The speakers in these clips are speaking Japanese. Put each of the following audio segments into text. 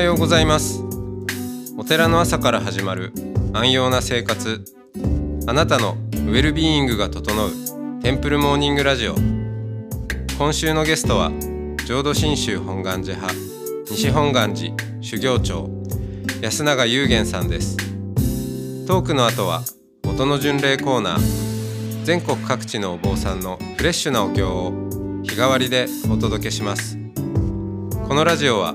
はようございます。お寺の朝から始まる安養な生活。あなたのウェルビーイングが整うテンプルモーニングラジオ。今週のゲストは浄土真宗本願寺派西本願寺修行長安永雄玄さんです。トークの後は音の巡礼コーナー全国各地のお坊さんのフレッシュなお経を日替わりでお届けします。このラジオは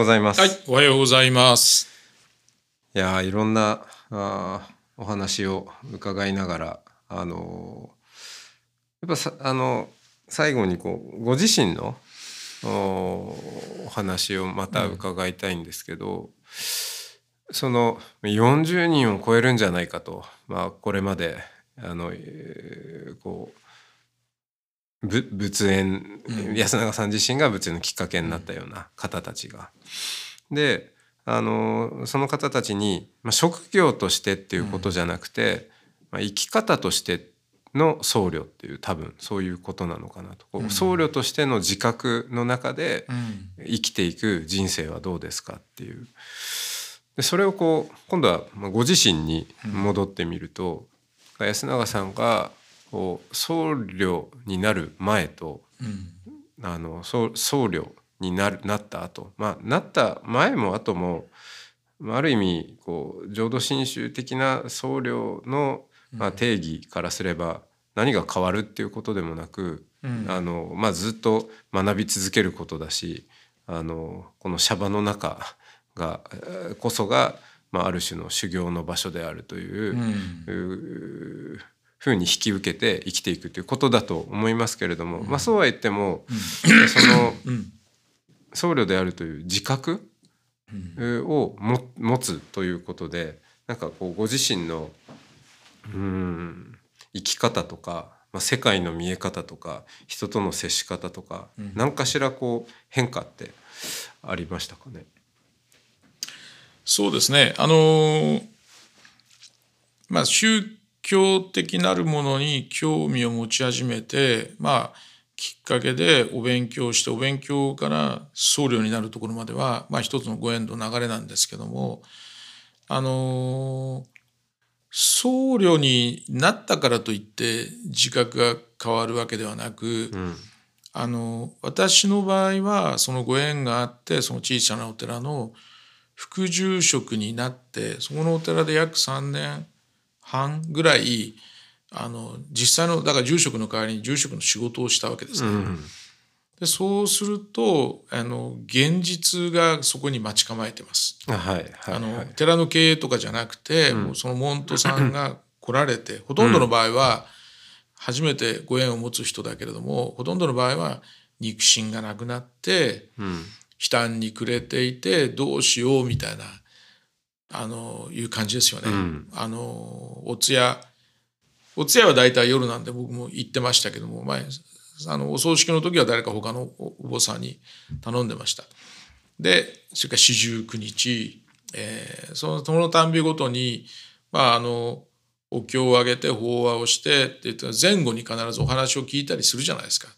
ございます、はい、おはようございます。いやーいろんなあーお話を伺いながらあのーやっぱさあの最後にこうご自身のおお話をまた伺いたいんですけど、その40人を超えるんじゃないかと、まあ、これまであの、えーこうぶ仏縁、うん。安永さん自身が仏縁のきっかけになったような方たちが。であのその方たちに、まあ、職業としてっていうことじゃなくて、まあ、生き方としての僧侶っていう多分そういうことなのかなと、こううん。僧侶としての自覚の中でうん、生きていく人生はどうですかっていう。でそれをこう今度はまあご自身に戻ってみると、安永さんが僧侶になる前とうん、あの僧僧侶になるなった後。まあなった前も後もまあある意味こう浄土真宗的な僧侶の、まあ、定義からすれば何が変わるっていうことでもなく、うん。あのまあ、ずっと学び続けることだしあのこのシャバの中がえーこそが、まあ、ある種の修行の場所であるという。うん、ふうに引き受けて生きていくということだと思いますけれども、まあそうは言っても、そのうん、僧侶であるという自覚うん、をも持つということでなんかこうご自身のうーん生き方とか、まあ、世界の見え方とか人との接し方とか、うん。何かしらこう変化ってありましたかね？そうですね。あのーまあ宗教的なるものに興味を持ち始めて、まあきっかけでお勉強してお勉強から僧侶になるところまでは、まあ一つのご縁の流れなんですけども、あのー僧侶になったからといって自覚が変わるわけではなく、うん。あの私の場合はそのご縁があってその小さなお寺の副住職になってそこのお寺で約3年半ぐらいあの実際のだから住職の代わりに住職の仕事をしたわけですね。うんでそうするとあの現実がそこに待ち構えてます。あはいはいあのはい。寺の経営とかじゃなくて、もうその門徒さんが来られてほとんどの場合は初めてご縁を持つ人だけれどもほとんどの場合は肉親がなくなってうん。悲嘆に暮れていてどうしようみたいなあのいう感じですよね。うんあのお通夜お通夜は大体夜なんで僕も行ってましたけども前あのお葬式の時は誰か他のおお坊さんに頼んでました。でそれから四十九日、えーそのそのたんびごとに、まあ、あのお経をあげて法話をしてって言って前後に必ずお話を聞いたりするじゃないですか。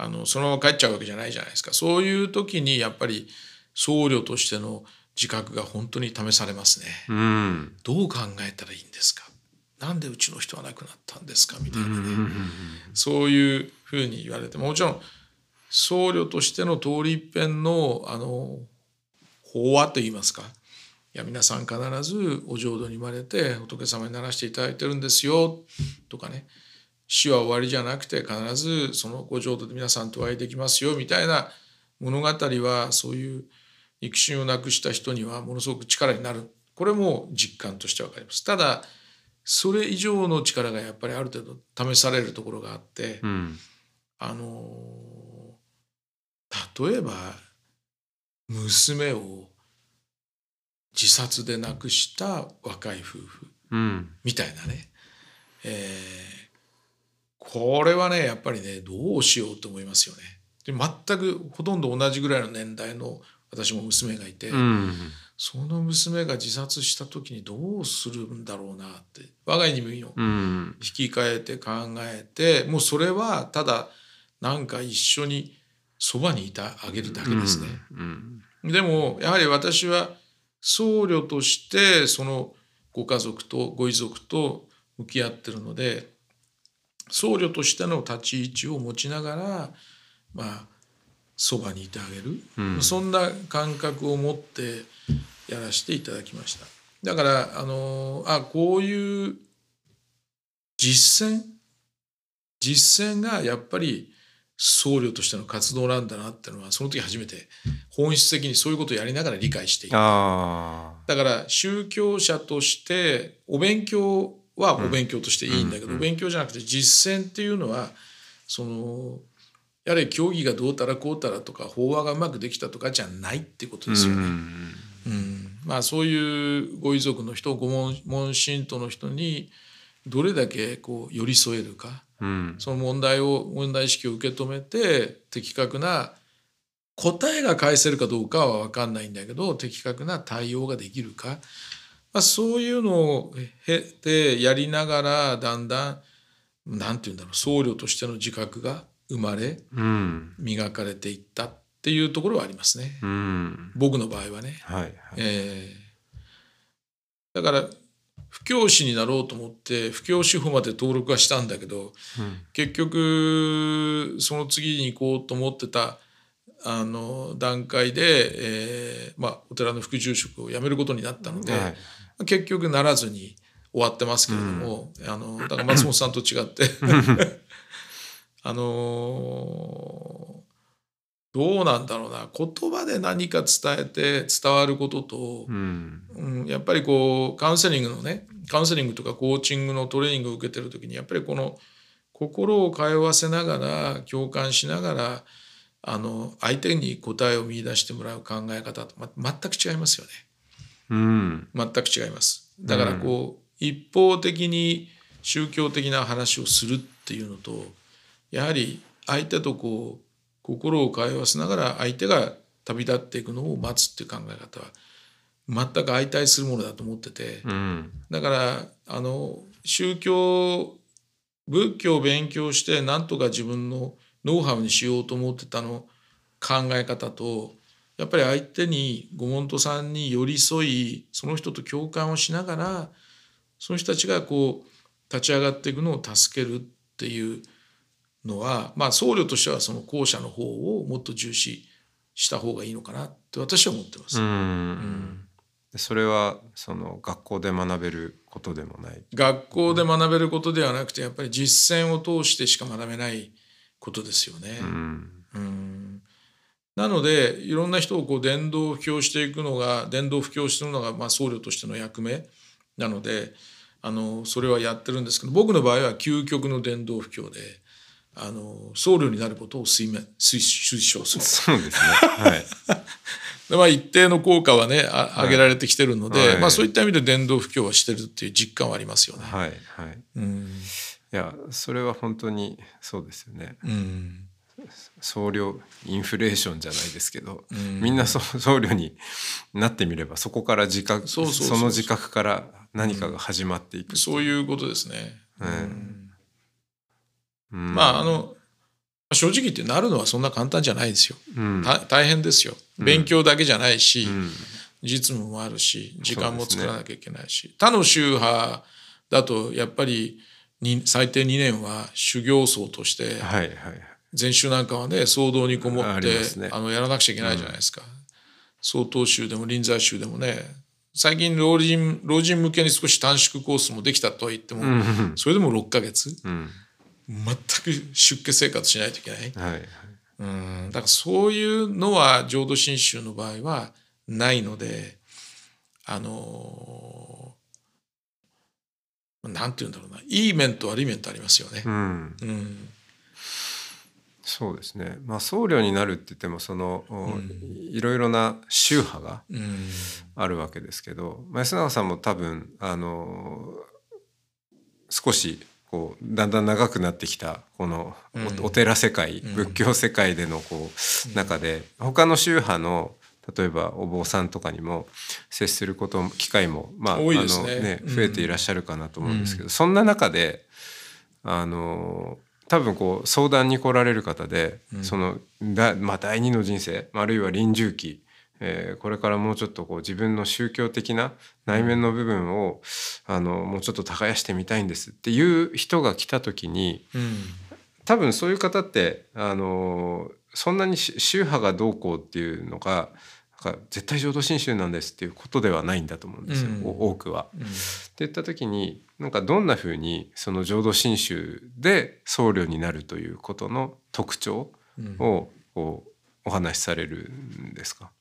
あのそのまま帰っちゃうわけじゃないじゃないですか。そういう時にやっぱり僧侶としての自覚が本当に試されますね。うん。どう考えたらいいんですか？なんでうちの人は亡くなったんですか？みたいなね、そういうふうに言われてもちろん僧侶としての通り一遍のあの法話といいますか。いや皆さん必ずお浄土に生まれて仏様にならしていただいてるんですよとかね。死は終わりじゃなくて必ずそのご浄土で皆さんとお会いできますよみたいな物語はそういう肉親をなくした人にはものすごく力になる。これも実感として分かります。ただそれ以上の力がやっぱりある程度試されるところがあって、うん。あの例えば娘を自殺で亡くした若い夫婦うん。みたいなね、えーこれはねやっぱりねどうしようと思いますよね。で全くほとんど同じぐらいの年代の私も娘がいて、うん。その娘が自殺した時にどうするんだろうなって我が家にもいいよ。うん。引き換えて考えてもうそれはただなんか一緒にそばにいてあげるだけですね。うん。でもやはり私は僧侶としてそのご家族とご遺族と向き合ってるので僧侶としての立ち位置を持ちながらまあそばにいてあげる、うん。そんな感覚を持ってやらせていただきました。だからあのあこういう実践？実践がやっぱり僧侶としての活動なんだなっていうのはその時初めて本質的にそういうことをやりながら理解していく。あだから宗教者としてお勉強はお勉強としていいんだけど、うん。うん。お勉強じゃなくて実践っていうのはそのやれ教義がどうたらこうたらとか法話がうまくできたとかじゃないっていうことあですよね。うんうんまあそういうご遺族の人ご問問信徒の人にどれだけこう寄り添えるか。うん。その問題を問題意識を受け止めて的確な答えが返せるかどうかは分かんないんだけど的確な対応ができるか、まあ、そういうのを経てやりながらだんだんなんて言うんだろう僧侶としての自覚が生まれうん。磨かれていったっていうところはありますね。うん。僕の場合はね。はいはい。えーだから布教師になろうと思って布教師法まで登録はしたんだけどうん。結局その次に行こうと思ってたあの段階で、えーまあ、お寺の副住職を辞めることになったので、はい。結局ならずに終わってますけれども、あのだから松本さんと違って あのどうなんだろうな。言葉で何か伝えて伝わることと、うん。うん、やっぱりこうカウンセリングのねカウンセリングとかコーチングのトレーニングを受けてる時にやっぱりこの心を通わせながら共感しながらあの相手に答えを見出してもらう考え方と、ま、全く違いますよね。うん。全く違います。だからこう、一方的に宗教的な話をするっていうのとやはり相手とこう心を通わせながら相手が旅立っていくのを待つっていう考え方は全く相対するものだと思っててうん。だからあの宗教仏教を勉強してなんとか自分のノウハウにしようと思ってたの考え方とやっぱり相手にご門徒さんに寄り添いその人と共感をしながらその人たちがこう立ち上がっていくのを助けるっていうのはまあ僧侶としてはその後者の方をもっと重視した方がいいのかなって私は思ってます。うんでそれはその学校で学べることでもない。学校で学べることではなくてやっぱり実践を通してしか学べないことですよね。うんうんなのでいろんな人をこう伝道布教していくのが伝道布教していくのがまあ僧侶としての役目なのであのそれはやってるんですけど僕の場合は究極の伝道布教であの僧侶になることを推め推推奨する。そうですね。はい。でまあ、一定の効果はねあ上げられてきてるので、はいまあ、そういった意味で伝道布教はしてるっていう実感はありますよね。はいはい。うんいやそれは本当にそうですよね。うん僧侶インフレーションじゃないですけど、うんみんなそ僧侶になってみればそこから自覚その自覚から何かが始まっていく。そういうことですね。うんうんうん。まああの正直言ってなるのはそんな簡単じゃないですよ。うん。た大変ですよ。勉強だけじゃないし、うん。実務もあるし時間も作らなきゃいけないし、他の宗派だとやっぱりに最低2年は修行僧としてはいはい。禅宗なんかはね騒動にこもあってあ、ね。のやらなくちゃいけないじゃないですか。曹洞宗でも臨済宗でもね最近老人老人向けに少し短縮コースもできたとは言っても、それでも6ヶ月。うん全く出家生活しないといけない。はいはい。うん。だからそういうのは浄土真宗の場合はないのであのなんて言うんだろうな。いい面と悪い面とありますよね。うん。うん。そうですね、まあ、僧侶になるって言ってもその、いろいろな宗派があるわけですけど、うん、安永さんも多分あの少しこうだんだん長くなってきたこのお,、寺世界、仏教世界でのこう、中で他の宗派の例えばお坊さんとかにも接すること機会もまあ、あのね増えていらっしゃるかなと思うんですけど、そんな中であの多分こう相談に来られる方で、そのだ、まあ、第二の人生あるいは臨終期えー、これからもうちょっとこう自分の宗教的な内面の部分をあのもうちょっと耕してみたいんですっていう人が来た時に、うん、多分そういう方ってあのそんなに宗派がどうこうっていうのがなんか絶対浄土真宗なんですっていうことではないんだと思うんですよ、うん、多くは。うん、って言った時になんかどんなふうにその浄土真宗で僧侶になるということの特徴をこうお話しされるんですか？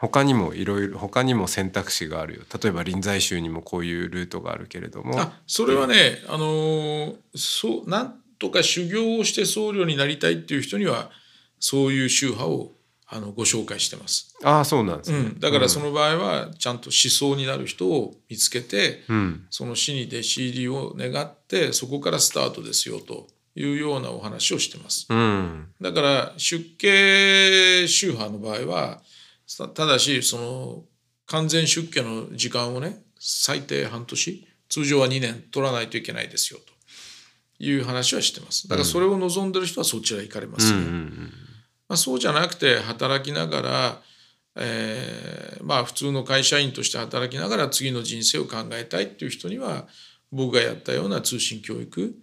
他にもいろいろ他にも選択肢があるよ。例えば臨済宗にもこういうルートがあるけれども。あそれはね、あのそうなんとか修行をして僧侶になりたいっていう人にはそういう宗派をあのご紹介してます。ああそうなんですね、うん、だからその場合はちゃんと思想になる人を見つけて、うん、その死に弟子入りを願ってそこからスタートですよというようなお話をしてます。うん、だから出家宗派の場合はただしその完全出家の時間をね最低半年通常は2年取らないといけないですよという話はしてます。だからそれを望んでる人はそちら行かれますよ、まあ、そうじゃなくて働きながら、えー、まあ普通の会社員として働きながら次の人生を考えたいっていう人には僕がやったような通信教育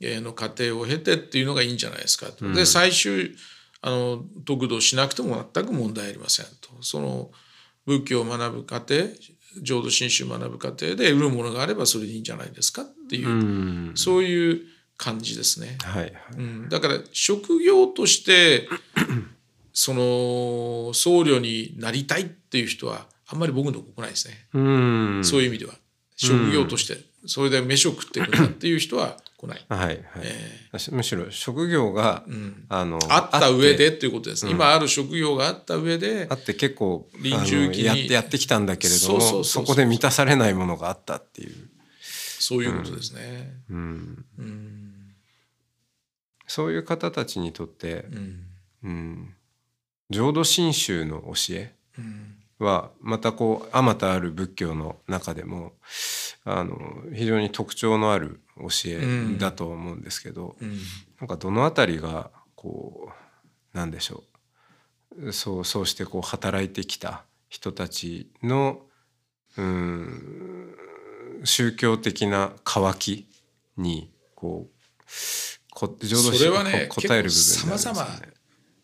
の過程を経てっていうのがいいんじゃないですかと。で最終あの得度しなくても全く問題ありませんと。その仏教を学ぶ過程浄土真宗を学ぶ過程で得るものがあればそれでいいんじゃないですかっていうそういう感じですね、はいはい、うん、だから職業として その僧侶になりたいっていう人はあんまり僕のとこ来ないですね。そういう意味では。職業としてそれで飯を食っていくんだっていう人は来ない。はいはい、えー、むしろ職業が、うん、あのあった上でっていうことです、うん、今ある職業があった上であって結構臨終期にやってやってきたんだけれどもそこで満たされないものがあったっていう。そういうことですね。うん、うん、そういう方たちにとって、うん。浄土真宗の教えはまたこうあまたある仏教の中でもあの非常に特徴のある教えだと思うんですけど、うん、なんかどの辺りがこうなんでしょう。そうそうしてこう働いてきた人たちのうん宗教的な渇きにこうこ浄土宗が、ね、答える部分さまざま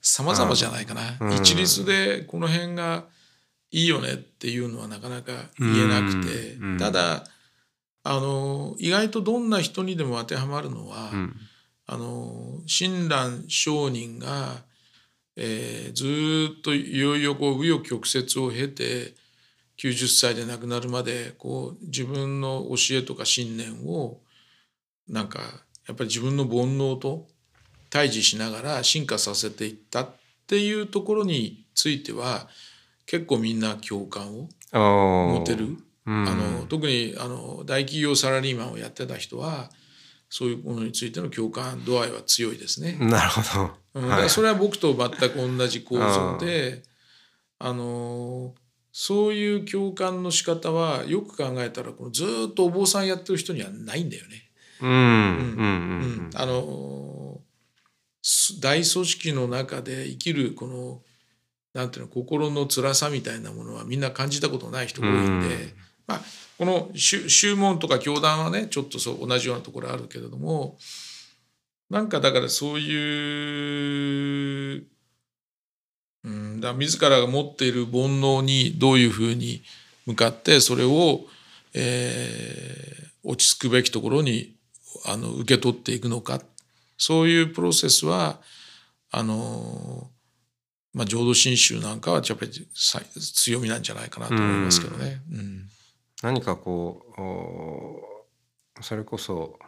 さまざまじゃないかな、うん、一律でこの辺がいいよねっていうのはなかなか言えなくて、うん、ただあの意外とどんな人にでも当てはまるのは、うん、あの親鸞上人が、えー、ずっといよいよこう紆余曲折を経て90歳で亡くなるまでこう自分の教えとか信念をなんかやっぱり自分の煩悩と対峙しながら進化させていったっていうところについては結構みんな共感を持てる？あの特にあの大企業サラリーマンをやってた人はそういうものについての共感度合いは強いですね。なるほど。だからそれは僕と全く同じ構造で、あのそういう共感の仕方はよく考えたらこのずっとお坊さんやってる人にはないんだよね。うん。あの大組織の中で生きるこのなんていうの心の辛さみたいなものはみんな感じたことない人が多いんで。まあ、この宗門とか教団はねちょっとそう同じようなところあるけれどもなんかだからそういう、うん、だ自らが持っている煩悩にどういうふうに向かってそれを、えー、落ち着くべきところにあの受け取っていくのかそういうプロセスはあのまあ浄土真宗なんかはやっぱり強みなんじゃないかなと思いますけどね。うん、うん。何かこうそれこそ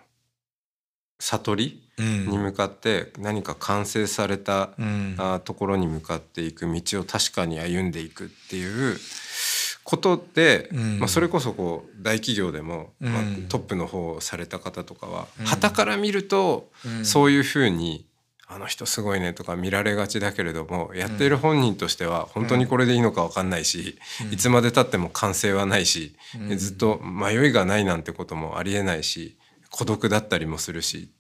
悟りに向かって何か完成された、あところに向かっていく道を確かに歩んでいくっていうことで、まあ、それこそこう大企業でも、まあ、トップの方をされた方とかははから見ると、そういうふうにあの人すごいねとか見られがちだけれどもやっている本人としては本当にこれでいいのか分かんないし、いつまでたっても完成はないし、ずっと迷いがないなんてこともありえないし孤独だったりもするし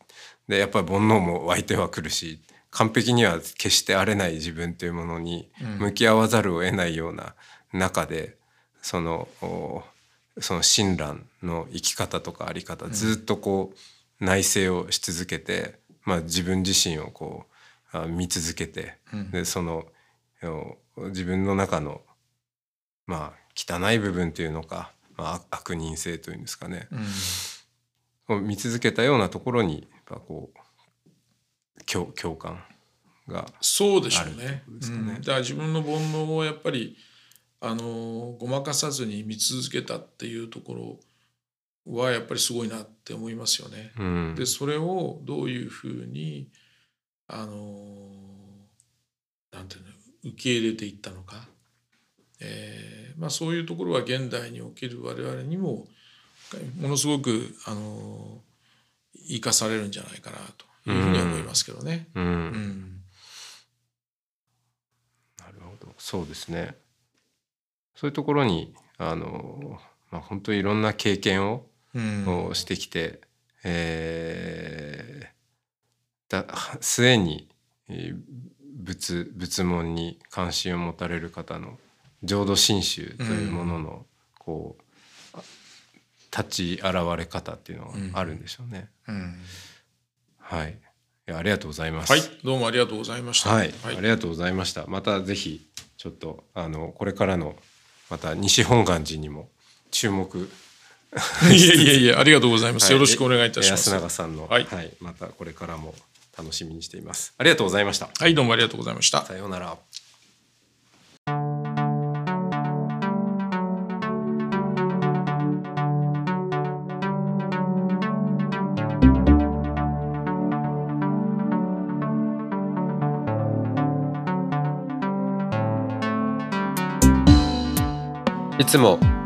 でやっぱり煩悩も湧いてはくるし完璧には決してあれない自分というものに向き合わざるを得ないような中でそのその親鸞の生き方とかあり方ずっとこう内省をし続けて。まあ、自分自身をこう見続けて、うん、でその自分の中のまあ汚い部分というのか、まあ、悪人性というんですかね、うん、見続けたようなところにやっぱこう共共感がそうでしょうね。うねうん、だから自分の煩悩をやっぱりあのごまかさずに見続けたっていうところはやっぱりすごいなって思いますよね。うん、でそれをどういうふうにあのなんていうの受け入れていったのか、えーまあ、そういうところは現代における我々にもものすごくあの生かされるんじゃないかなというふうに思いますけどね。うん、うんうん、なるほどそうですね。そういうところにあの、まあ、本当にいろんな経験ををしてきて、うん、えー、だ末に仏仏門に関心を持たれる方の浄土真宗というもののこう、立ち現れ方っていうのがあるんでしょうね。うんうん、はい。いやありがとうございます。はい、どうもありがとうございました。はい、はい、ありがとうございました。またぜひちょっとあのこれからのまた西本願寺にも注目 いやいやいや、ありがとうございます。よろしくお願いいたします。安永さんの、はい、はい、またこれからも楽しみにしています。ありがとうございました。はい、どうもありがとうございました。さようなら。いつも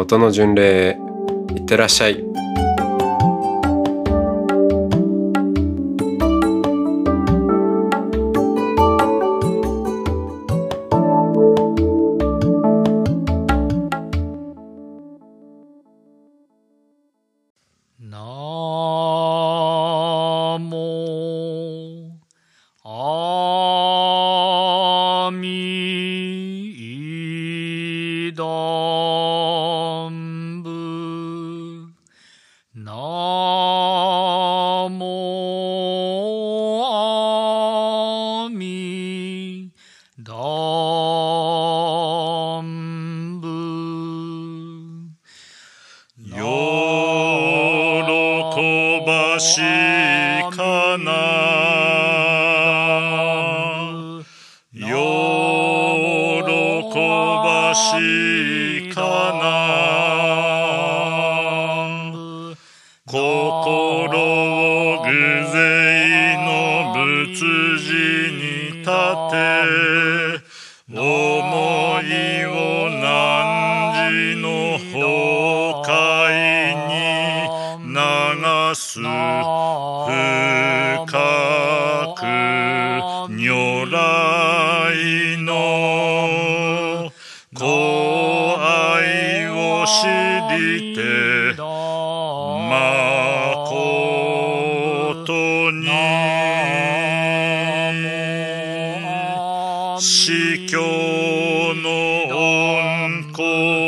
音の巡礼いってらっしゃい。の恩子。